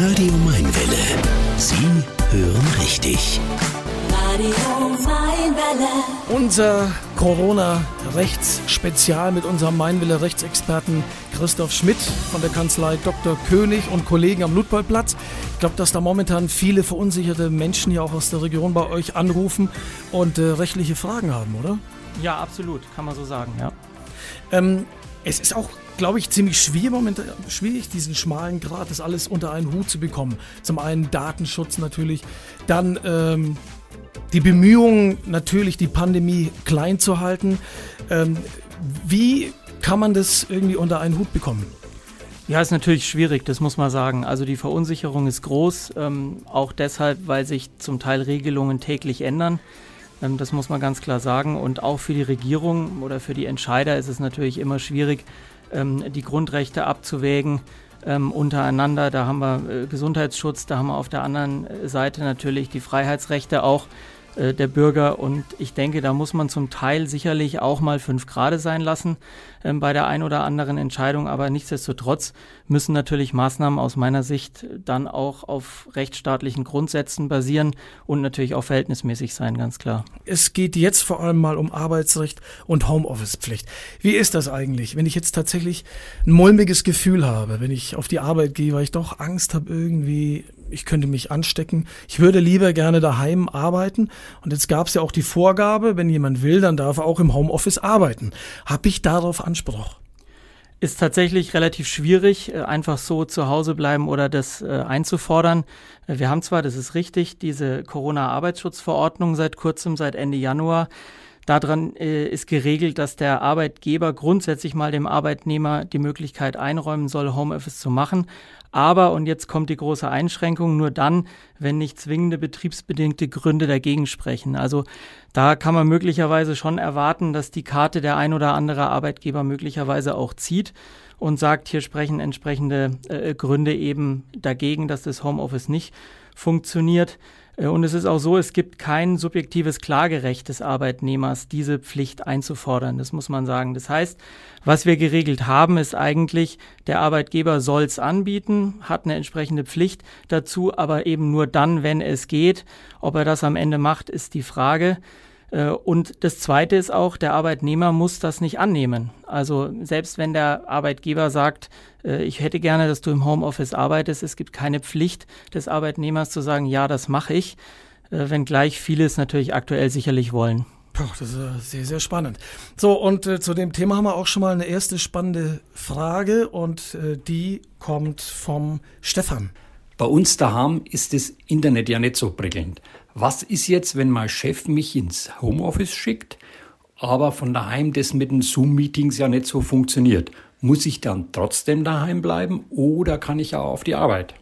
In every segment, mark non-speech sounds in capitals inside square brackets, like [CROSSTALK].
Radio Mainwelle. Sie hören richtig. Radio Mainwelle. Unser Corona-Rechtsspezial mit unserem Mainwille Rechtsexperten Christoph Schmidt von der Kanzlei Dr. König und Kollegen am Ludpoldplatz. Ich glaube, dass da momentan viele verunsicherte Menschen ja auch aus der Region bei euch anrufen und äh, rechtliche Fragen haben, oder? Ja, absolut, kann man so sagen, ja. Ähm, es ist auch, glaube ich, ziemlich schwierig, momentan, schwierig, diesen schmalen Grad, das alles unter einen Hut zu bekommen. Zum einen Datenschutz natürlich, dann ähm, die Bemühungen, natürlich die Pandemie klein zu halten. Ähm, wie kann man das irgendwie unter einen Hut bekommen? Ja, ist natürlich schwierig, das muss man sagen. Also die Verunsicherung ist groß, ähm, auch deshalb, weil sich zum Teil Regelungen täglich ändern. Ähm, das muss man ganz klar sagen. Und auch für die Regierung oder für die Entscheider ist es natürlich immer schwierig, ähm, die Grundrechte abzuwägen ähm, untereinander. Da haben wir äh, Gesundheitsschutz, da haben wir auf der anderen Seite natürlich die Freiheitsrechte auch äh, der Bürger. Und ich denke, da muss man zum Teil sicherlich auch mal fünf Grade sein lassen ähm, bei der ein oder anderen Entscheidung. Aber nichtsdestotrotz müssen natürlich Maßnahmen aus meiner Sicht dann auch auf rechtsstaatlichen Grundsätzen basieren und natürlich auch verhältnismäßig sein, ganz klar. Es geht jetzt vor allem mal um Arbeitsrecht und Homeoffice-Pflicht. Wie ist das eigentlich, wenn ich jetzt tatsächlich ein mulmiges Gefühl habe, wenn ich auf die Arbeit gehe, weil ich doch Angst habe, irgendwie, ich könnte mich anstecken. Ich würde lieber gerne daheim arbeiten. Und jetzt gab es ja auch die Vorgabe, wenn jemand will, dann darf er auch im Homeoffice arbeiten. Habe ich darauf Anspruch? Ist tatsächlich relativ schwierig, äh, einfach so zu Hause bleiben oder das äh, einzufordern. Äh, wir haben zwar, das ist richtig, diese Corona-Arbeitsschutzverordnung seit kurzem, seit Ende Januar. Daran ist geregelt, dass der Arbeitgeber grundsätzlich mal dem Arbeitnehmer die Möglichkeit einräumen soll, Homeoffice zu machen. Aber, und jetzt kommt die große Einschränkung, nur dann, wenn nicht zwingende betriebsbedingte Gründe dagegen sprechen. Also da kann man möglicherweise schon erwarten, dass die Karte der ein oder andere Arbeitgeber möglicherweise auch zieht und sagt, hier sprechen entsprechende äh, Gründe eben dagegen, dass das Homeoffice nicht funktioniert. Äh, und es ist auch so, es gibt kein subjektives Klagerecht des Arbeitnehmers, diese Pflicht einzufordern. Das muss man sagen. Das heißt, was wir geregelt haben, ist eigentlich, der Arbeitgeber soll es anbieten, hat eine entsprechende Pflicht dazu, aber eben nur dann, wenn es geht. Ob er das am Ende macht, ist die Frage. Äh, und das Zweite ist auch, der Arbeitnehmer muss das nicht annehmen. Also selbst wenn der Arbeitgeber sagt, äh, ich hätte gerne, dass du im Homeoffice arbeitest, es gibt keine Pflicht des Arbeitnehmers zu sagen, ja, das mache ich, äh, wenngleich viele es natürlich aktuell sicherlich wollen. Das ist sehr, sehr spannend. So, und äh, zu dem Thema haben wir auch schon mal eine erste spannende Frage und äh, die kommt vom Stefan. Bei uns daheim ist das Internet ja nicht so prickelnd. Was ist jetzt, wenn mein Chef mich ins Homeoffice schickt, aber von daheim das mit den Zoom-Meetings ja nicht so funktioniert? Muss ich dann trotzdem daheim bleiben oder kann ich ja auf die Arbeit?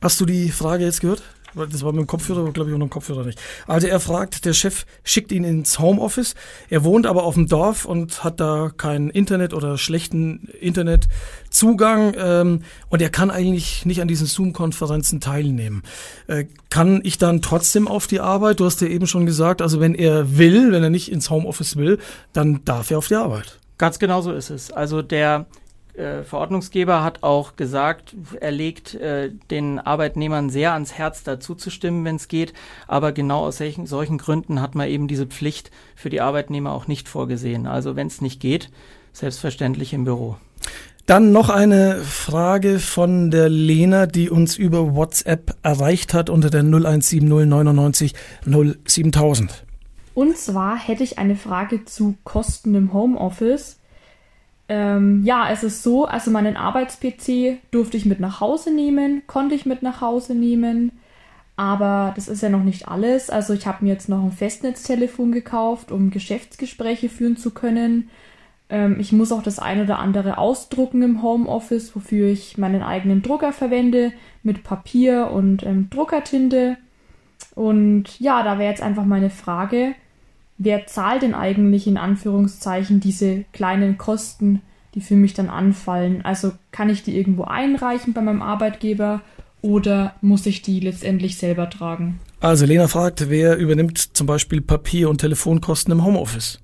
Hast du die Frage jetzt gehört? Das war mit dem Kopfhörer, glaube ich, ohne Kopfhörer nicht. Also er fragt, der Chef schickt ihn ins Homeoffice. Er wohnt aber auf dem Dorf und hat da kein Internet oder schlechten Internetzugang. Ähm, und er kann eigentlich nicht an diesen Zoom-Konferenzen teilnehmen. Äh, kann ich dann trotzdem auf die Arbeit? Du hast ja eben schon gesagt, also wenn er will, wenn er nicht ins Homeoffice will, dann darf er auf die Arbeit. Ganz genau so ist es. Also der äh, Verordnungsgeber hat auch gesagt, er legt äh, den Arbeitnehmern sehr ans Herz, dazu zu stimmen, wenn es geht. Aber genau aus solchen, solchen Gründen hat man eben diese Pflicht für die Arbeitnehmer auch nicht vorgesehen. Also wenn es nicht geht, selbstverständlich im Büro. Dann noch eine Frage von der Lena, die uns über WhatsApp erreicht hat unter der 0170 99 07000. Und zwar hätte ich eine Frage zu Kosten im Homeoffice. Ähm, ja, es ist so, also meinen Arbeits-PC durfte ich mit nach Hause nehmen, konnte ich mit nach Hause nehmen, aber das ist ja noch nicht alles. Also ich habe mir jetzt noch ein Festnetztelefon gekauft, um Geschäftsgespräche führen zu können. Ähm, ich muss auch das ein oder andere ausdrucken im Homeoffice, wofür ich meinen eigenen Drucker verwende mit Papier und ähm, Druckertinte. Und ja, da wäre jetzt einfach meine Frage, wer zahlt denn eigentlich in Anführungszeichen diese kleinen Kosten, die für mich dann anfallen? Also kann ich die irgendwo einreichen bei meinem Arbeitgeber oder muss ich die letztendlich selber tragen? Also Lena fragt, wer übernimmt zum Beispiel Papier- und Telefonkosten im Homeoffice?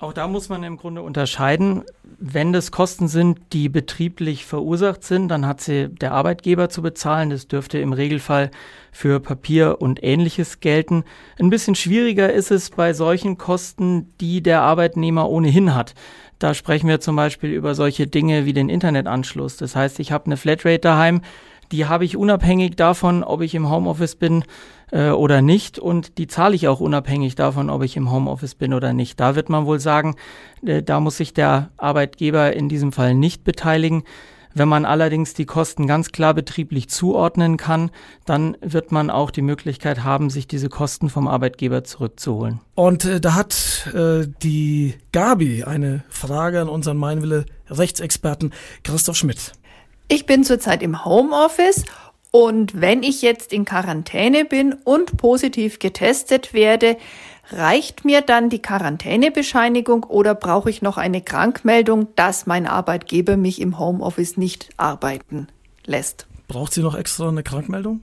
Auch da muss man im Grunde unterscheiden. Wenn das Kosten sind, die betrieblich verursacht sind, dann hat sie der Arbeitgeber zu bezahlen. Das dürfte im Regelfall für Papier und ähnliches gelten. Ein bisschen schwieriger ist es bei solchen Kosten, die der Arbeitnehmer ohnehin hat. Da sprechen wir zum Beispiel über solche Dinge wie den Internetanschluss. Das heißt, ich habe eine Flatrate daheim, die habe ich unabhängig davon, ob ich im Homeoffice bin äh, oder nicht. Und die zahle ich auch unabhängig davon, ob ich im Homeoffice bin oder nicht. Da wird man wohl sagen, äh, da muss sich der Arbeitgeber in diesem Fall nicht beteiligen. Wenn man allerdings die Kosten ganz klar betrieblich zuordnen kann, dann wird man auch die Möglichkeit haben, sich diese Kosten vom Arbeitgeber zurückzuholen. Und äh, da hat äh, die Gabi eine Frage an unseren Meinwille Rechtsexperten Christoph Schmidt. Ich bin zurzeit im Homeoffice und wenn ich jetzt in Quarantäne bin und positiv getestet werde, reicht mir dann die Quarantänebescheinigung oder brauche ich noch eine Krankmeldung, dass mein Arbeitgeber mich im Homeoffice nicht arbeiten lässt? Braucht sie noch extra eine Krankmeldung?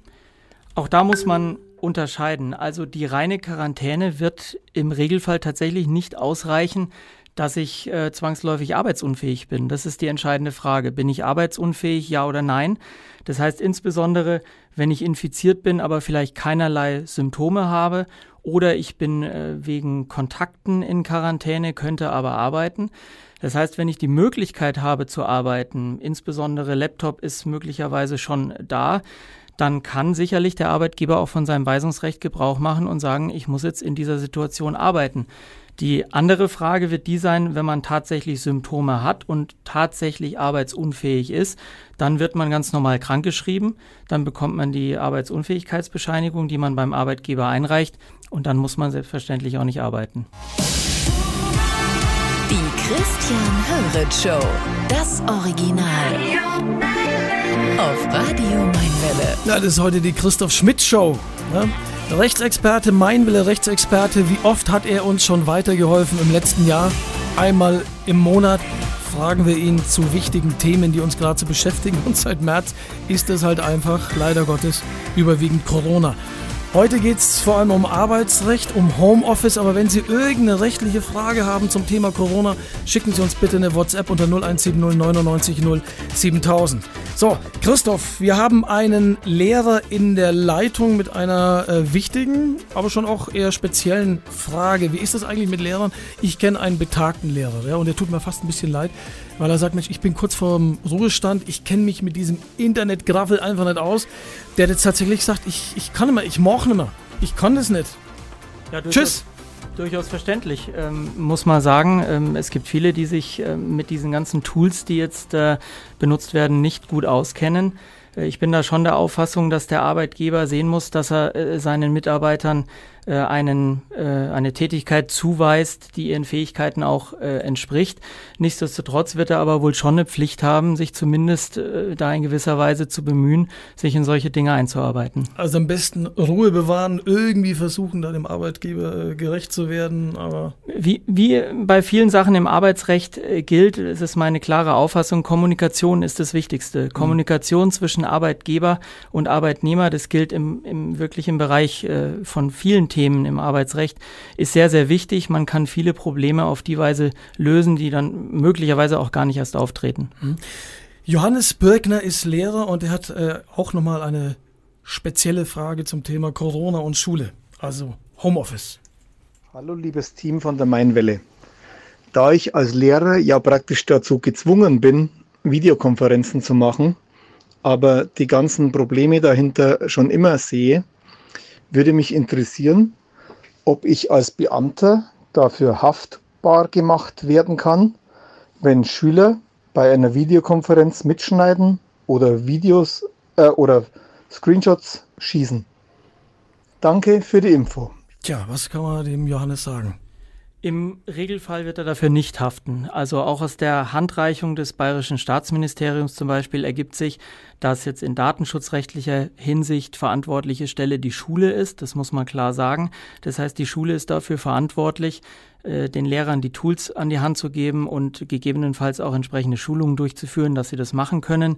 Auch da muss man unterscheiden. Also die reine Quarantäne wird im Regelfall tatsächlich nicht ausreichen, dass ich äh, zwangsläufig arbeitsunfähig bin. Das ist die entscheidende Frage. Bin ich arbeitsunfähig, ja oder nein? Das heißt insbesondere, wenn ich infiziert bin, aber vielleicht keinerlei Symptome habe oder ich bin äh, wegen Kontakten in Quarantäne, könnte aber arbeiten. Das heißt, wenn ich die Möglichkeit habe zu arbeiten, insbesondere Laptop ist möglicherweise schon da, dann kann sicherlich der Arbeitgeber auch von seinem Weisungsrecht Gebrauch machen und sagen, ich muss jetzt in dieser Situation arbeiten. Die andere Frage wird die sein, wenn man tatsächlich Symptome hat und tatsächlich arbeitsunfähig ist, dann wird man ganz normal krankgeschrieben, dann bekommt man die Arbeitsunfähigkeitsbescheinigung, die man beim Arbeitgeber einreicht und dann muss man selbstverständlich auch nicht arbeiten. Die Christian Höret Show. Das Original. Auf Radio Mainwelle. Ja, das ist heute die Christoph Schmidt Show. Ne? Rechtsexperte, Meinwille Rechtsexperte, wie oft hat er uns schon weitergeholfen im letzten Jahr? Einmal im Monat fragen wir ihn zu wichtigen Themen, die uns gerade zu beschäftigen. Und seit März ist es halt einfach, leider Gottes, überwiegend Corona. Heute geht es vor allem um Arbeitsrecht, um Homeoffice, aber wenn Sie irgendeine rechtliche Frage haben zum Thema Corona, schicken Sie uns bitte eine WhatsApp unter 0170 99 0 7000. So, Christoph, wir haben einen Lehrer in der Leitung mit einer äh, wichtigen, aber schon auch eher speziellen Frage. Wie ist das eigentlich mit Lehrern? Ich kenne einen betagten Lehrer ja, und der tut mir fast ein bisschen leid, weil er sagt, Mensch, ich bin kurz vorm Ruhestand, ich kenne mich mit diesem Internetgraffel einfach nicht aus. Der jetzt tatsächlich sagt, ich, ich kann nicht mehr, ich moch nicht mehr, ich kann das nicht. Ja, Tschüss. Durchaus verständlich, ähm, muss man sagen. Ähm, es gibt viele, die sich ähm, mit diesen ganzen Tools, die jetzt äh, benutzt werden, nicht gut auskennen. Äh, ich bin da schon der Auffassung, dass der Arbeitgeber sehen muss, dass er äh, seinen Mitarbeitern äh, einen, äh, eine Tätigkeit zuweist, die ihren Fähigkeiten auch äh, entspricht. Nichtsdestotrotz wird er aber wohl schon eine Pflicht haben, sich zumindest äh, da in gewisser Weise zu bemühen, sich in solche Dinge einzuarbeiten. Also am besten Ruhe bewahren, irgendwie versuchen, da dem Arbeitgeber äh, gerecht zu werden, aber Wie, wie bei vielen Sachen im Arbeitsrecht äh, gilt, es ist meine klare Auffassung, Kommunikation ist das Wichtigste. Kommunikation zwischen Arbeitgeber und Arbeitnehmer, das gilt im, im wirklichen Bereich äh, von vielen Themen im Arbeitsrecht, ist sehr, sehr wichtig. Man kann viele Probleme auf die Weise lösen, die dann möglicherweise auch gar nicht erst auftreten. Johannes Birkner ist Lehrer und er hat äh, auch nochmal eine spezielle Frage zum Thema Corona und Schule, also Homeoffice. Hallo liebes Team von der Mainwelle. Da ich als Lehrer ja praktisch dazu gezwungen bin, Videokonferenzen zu machen, aber die ganzen Probleme dahinter schon immer sehe, würde mich interessieren, ob ich als Beamter dafür haftbar gemacht werden kann, wenn Schüler bei einer Videokonferenz mitschneiden oder Videos äh, oder Screenshots schießen. Danke für die Info. Tja, was kann man dem Johannes sagen? Im Regelfall wird er dafür nicht haften. Also auch aus der Handreichung des Bayerischen Staatsministeriums zum Beispiel ergibt sich, dass jetzt in datenschutzrechtlicher Hinsicht verantwortliche Stelle die Schule ist. Das muss man klar sagen. Das heißt, die Schule ist dafür verantwortlich, äh, den Lehrern die Tools an die Hand zu geben und gegebenenfalls auch entsprechende Schulungen durchzuführen, dass sie das machen können.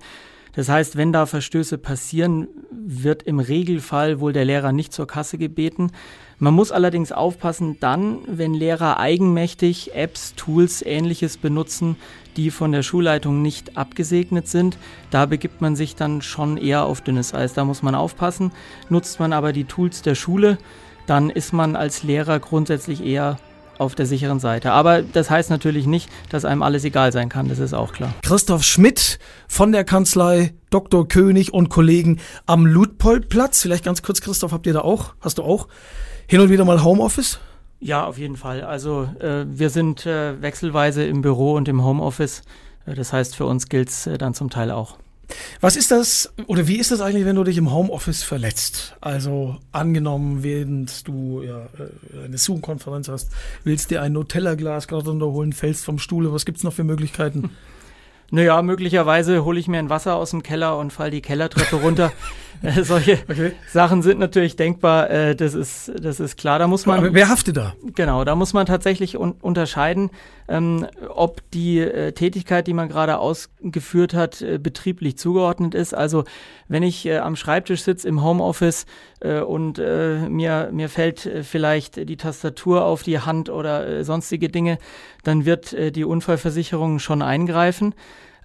Das heißt, wenn da Verstöße passieren, wird im Regelfall wohl der Lehrer nicht zur Kasse gebeten. Man muss allerdings aufpassen, dann, wenn Lehrer eigenmächtig Apps, Tools, ähnliches benutzen, die von der Schulleitung nicht abgesegnet sind, da begibt man sich dann schon eher auf dünnes Eis. Da muss man aufpassen. Nutzt man aber die Tools der Schule, dann ist man als Lehrer grundsätzlich eher auf der sicheren Seite. Aber das heißt natürlich nicht, dass einem alles egal sein kann, das ist auch klar. Christoph Schmidt von der Kanzlei Dr. König und Kollegen am Ludpoldplatz. Vielleicht ganz kurz, Christoph, habt ihr da auch, hast du auch hin und wieder mal Homeoffice? Ja, auf jeden Fall. Also äh, wir sind äh, wechselweise im Büro und im Homeoffice. Äh, das heißt, für uns gilt es äh, dann zum Teil auch. Was ist das oder wie ist das eigentlich, wenn du dich im Homeoffice verletzt? Also angenommen, während du ja, äh, eine Zoom-Konferenz hast, willst dir ein Nutella-Glas gerade runterholen, fällst vom Stuhle, was gibt es noch für Möglichkeiten? [LAUGHS] Naja, möglicherweise hole ich mir ein Wasser aus dem Keller und fall die Kellertreppe runter. [LAUGHS] Äh, [LAUGHS] solche okay. Sachen sind natürlich denkbar, äh, das, ist, das ist klar. Da muss man. Aber wer haftet da? Genau, da muss man tatsächlich un unterscheiden, ähm, ob die äh, Tätigkeit, die man gerade ausgeführt hat, äh, betrieblich zugeordnet ist. Also wenn ich äh, am Schreibtisch sitze im Homeoffice äh, und mir, mir fällt vielleicht die Tastatur auf die Hand oder sonstige Dinge, dann wird die Unfallversicherung schon eingreifen.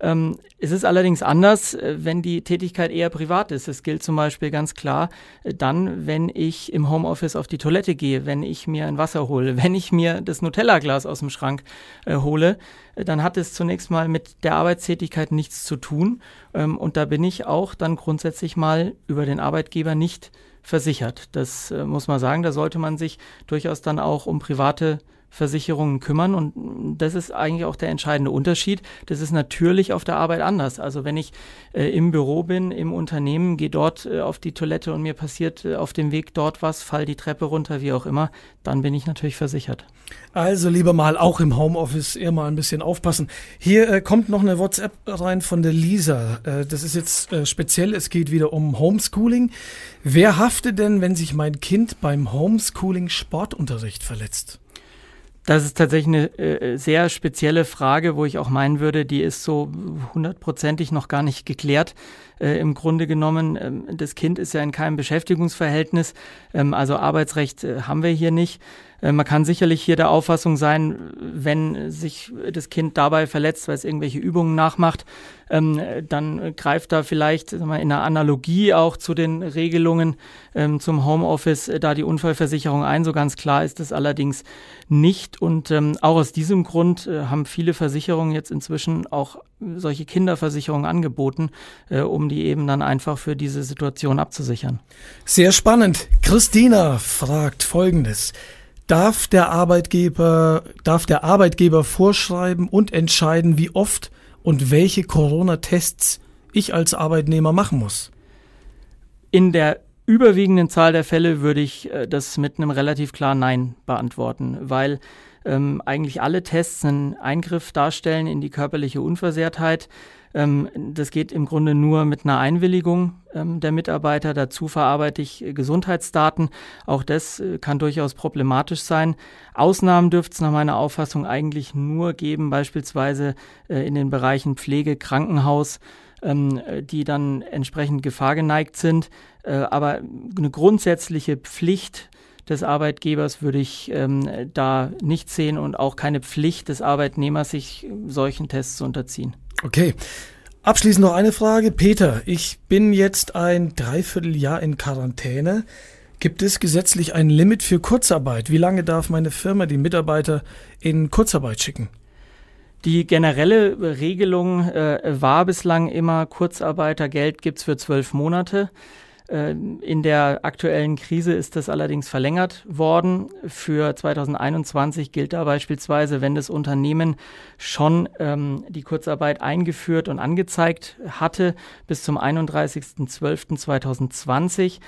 Ähm, es ist allerdings anders, äh, wenn die Tätigkeit eher privat ist. Es gilt zum Beispiel ganz klar äh, dann, wenn ich im Homeoffice auf die Toilette gehe, wenn ich mir ein Wasser hole, [LAUGHS] wenn ich mir das Nutella-Glas aus dem Schrank äh, hole, äh, dann hat es zunächst mal mit der Arbeitstätigkeit nichts zu tun. Ähm, und da bin ich auch dann grundsätzlich mal über den Arbeitgeber nicht versichert. Das äh, muss man sagen. Da sollte man sich durchaus dann auch um private Versicherungen kümmern. Und das ist eigentlich auch der entscheidende Unterschied. Das ist natürlich auf der Arbeit anders. Also wenn ich äh, im Büro bin, im Unternehmen, gehe dort äh, auf die Toilette und mir passiert äh, auf dem Weg dort was, fall die Treppe runter, wie auch immer, dann bin ich natürlich versichert. Also lieber mal auch im Homeoffice eher mal ein bisschen aufpassen. Hier äh, kommt noch eine WhatsApp rein von der Lisa. Äh, das ist jetzt äh, speziell, es geht wieder um Homeschooling. Wer haftet denn, wenn sich mein Kind beim Homeschooling Sportunterricht verletzt? Das ist tatsächlich eine äh, sehr spezielle Frage, wo ich auch meinen würde, die ist so hundertprozentig noch gar nicht geklärt. Äh, Im Grunde genommen, ähm, das Kind ist ja in keinem Beschäftigungsverhältnis, ähm, also Arbeitsrecht äh, haben wir hier nicht. Äh, man kann sicherlich hier der Auffassung sein, wenn sich das Kind dabei verletzt, weil es irgendwelche Übungen nachmacht, ähm, dann greift da vielleicht in einer Analogie auch zu den Regelungen ähm, zum Homeoffice äh, da die Unfallversicherung ein. So ganz klar ist das allerdings nicht. Und ähm, auch aus diesem Grund äh, haben viele Versicherungen jetzt inzwischen auch solche Kinderversicherungen angeboten, um die eben dann einfach für diese Situation abzusichern. Sehr spannend. Christina fragt Folgendes. Darf der Arbeitgeber, darf der Arbeitgeber vorschreiben und entscheiden, wie oft und welche Corona-Tests ich als Arbeitnehmer machen muss? In der überwiegenden Zahl der Fälle würde ich äh, das mit einem relativ klaren Nein beantworten, weil ähm, eigentlich alle Tests einen Eingriff darstellen in die körperliche Unversehrtheit. Ähm, das geht im Grunde nur mit einer Einwilligung ähm, der Mitarbeiter. Dazu verarbeite ich äh, Gesundheitsdaten. Auch das äh, kann durchaus problematisch sein. Ausnahmen dürfte es nach meiner Auffassung eigentlich nur geben, beispielsweise äh, in den Bereichen Pflege, Krankenhaus ähm, die dann entsprechend gefahrgeneigt sind. Äh, aber eine grundsätzliche Pflicht des Arbeitgebers würde ich ähm, da nicht sehen und auch keine Pflicht des Arbeitnehmers, sich solchen Tests zu unterziehen. Okay. Abschließend noch eine Frage. Peter, ich bin jetzt ein Dreivierteljahr in Quarantäne. Gibt es gesetzlich ein Limit für Kurzarbeit? Wie lange darf meine Firma die Mitarbeiter in Kurzarbeit schicken? Die generelle Regelung äh, war bislang immer Kurzarbeitergeld gibt's für zwölf Monate. Äh, in der aktuellen Krise ist das allerdings verlängert worden. Für 2021 gilt da beispielsweise, wenn das Unternehmen schon ähm, die Kurzarbeit eingeführt und angezeigt hatte bis zum 31.12.2020,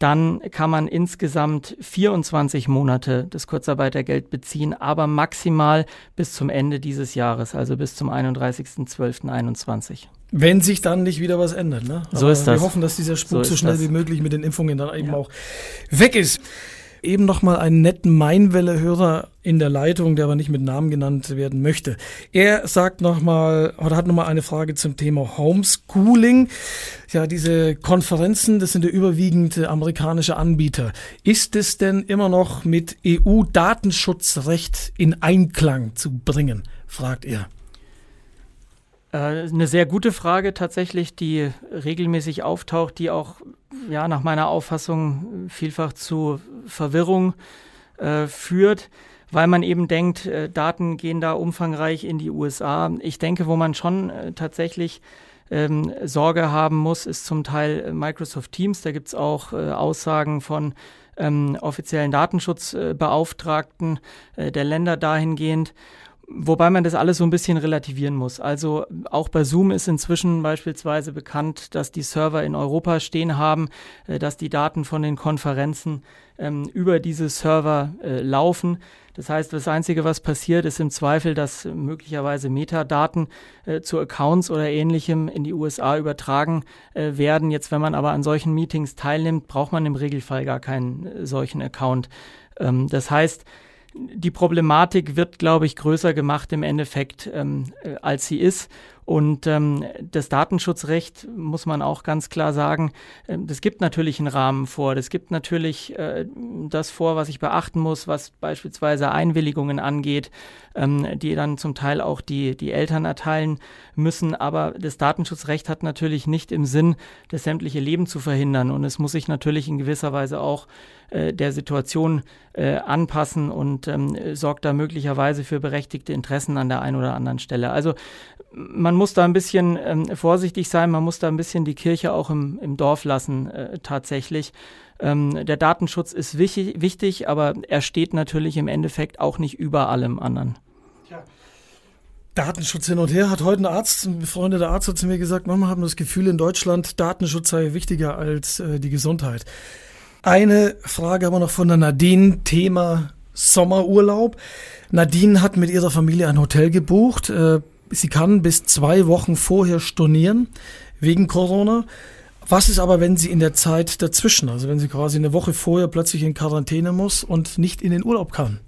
dann kann man insgesamt 24 Monate das Kurzarbeitergeld beziehen, aber maximal bis zum Ende dieses Jahres, also bis zum 31.12.21. Wenn sich dann nicht wieder was ändert, ne? so ist das. Wir hoffen, dass dieser Spuk so, so schnell das. wie möglich mit den Impfungen dann eben ja. auch weg ist. Eben nochmal einen netten Mainwelle-Hörer in der Leitung, der aber nicht mit Namen genannt werden möchte. Er sagt nochmal, oder hat nochmal eine Frage zum Thema Homeschooling. Ja, diese Konferenzen, das sind ja überwiegend amerikanische Anbieter. Ist es denn immer noch mit EU-Datenschutzrecht in Einklang zu bringen? fragt er. Äh, eine sehr gute Frage tatsächlich, die regelmäßig auftaucht, die auch ja nach meiner Auffassung vielfach zu Verwirrung äh, führt, weil man eben denkt, äh, Daten gehen da umfangreich in die USA. Ich denke, wo man schon äh, tatsächlich ähm, Sorge haben muss, ist zum Teil äh, Microsoft Teams. Da gibt es auch äh, Aussagen von ähm, offiziellen Datenschutzbeauftragten der Länder dahingehend. Wobei man das alles so ein bisschen relativieren muss. Also auch bei Zoom ist inzwischen beispielsweise bekannt, dass die Server in Europa stehen haben, äh, dass die Daten von den Konferenzen ähm, über diese Server äh, laufen. Das heißt, das Einzige, was passiert, ist im Zweifel, dass möglicherweise Metadaten äh, zu Accounts oder ähnlichem in die USA übertragen äh, werden. Jetzt, wenn man aber an solchen Meetings teilnimmt, braucht man im Regelfall gar keinen äh, solchen Account. Ähm, das heißt, die Problematik wird, glaube ich, größer gemacht im Endeffekt, ähm, äh, als sie ist. Und ähm, das Datenschutzrecht muss man auch ganz klar sagen, äh, das gibt natürlich einen Rahmen vor. Das gibt natürlich äh, das vor, was ich beachten muss, was beispielsweise Einwilligungen angeht, ähm, die dann zum Teil auch die, die Eltern erteilen müssen. Aber das Datenschutzrecht hat natürlich nicht im Sinn, das sämtliche Leben zu verhindern. Und es muss sich natürlich in gewisser Weise auch äh, der Situation äh, anpassen und ähm, sorgt da möglicherweise für berechtigte Interessen an der einen oder anderen Stelle. Also man muss da ein bisschen ähm, vorsichtig sein, man muss da ein bisschen die Kirche auch im, im Dorf lassen, äh, tatsächlich. Ähm, der Datenschutz ist wichtig, wichtig, aber er steht natürlich im Endeffekt auch nicht über allem anderen. Datenschutz hin und her hat heute ein Arzt, ein befreundeter Arzt hat zu mir gesagt, Mama haben das Gefühl in Deutschland, Datenschutz sei wichtiger als äh, die Gesundheit. Eine Frage aber noch von der Nadine, Thema Sommerurlaub. Nadine hat mit ihrer Familie ein Hotel gebucht. Äh, sie kann bis zwei Wochen vorher stornieren wegen Corona. Was ist aber, wenn sie in der Zeit dazwischen, also wenn sie quasi eine Woche vorher plötzlich in Quarantäne muss und nicht in den Urlaub kann?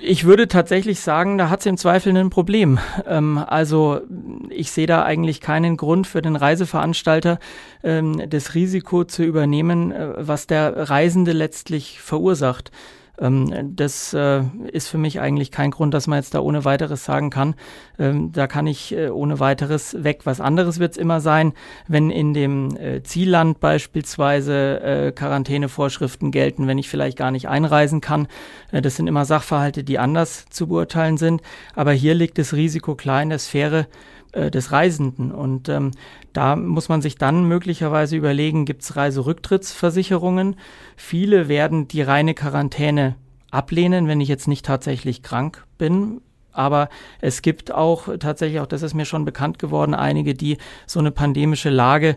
Ich würde tatsächlich sagen, da hat sie im Zweifel ein Problem. Ähm, also ich sehe da eigentlich keinen Grund für den Reiseveranstalter, ähm, das Risiko zu übernehmen, äh, was der Reisende letztlich verursacht. Ähm, das äh, ist für mich eigentlich kein Grund, dass man jetzt da ohne weiteres sagen kann. Ähm, da kann ich äh, ohne weiteres weg. Was anderes wird es immer sein, wenn in dem äh, Zielland beispielsweise äh, Quarantänevorschriften gelten, wenn ich vielleicht gar nicht einreisen kann. Äh, das sind immer Sachverhalte, die anders zu beurteilen sind. Aber hier liegt das Risiko klar in der Sphäre äh, des Reisenden. Und ähm, da muss man sich dann möglicherweise überlegen, gibt es Reiserücktrittsversicherungen? Viele werden die reine Quarantäne ablehnen, wenn ich jetzt nicht tatsächlich krank bin. Aber es gibt auch tatsächlich, auch das ist mir schon bekannt geworden, einige, die so eine pandemische Lage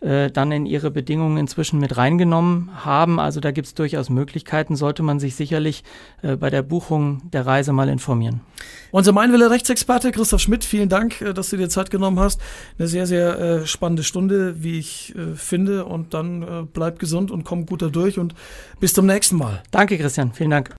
äh, dann in ihre Bedingungen inzwischen mit reingenommen haben. Also da gibt es durchaus Möglichkeiten, sollte man sich sicherlich äh, bei der Buchung der Reise mal informieren. Unser Meinwille Rechtsexperte Christoph Schmidt, vielen Dank, äh, dass du dir Zeit genommen hast. Eine sehr, sehr äh, spannende Stunde, wie ich äh, finde. Und dann bleib gesund und komm gut da durch und bis zum nächsten Mal. Danke, Christian. Vielen Dank.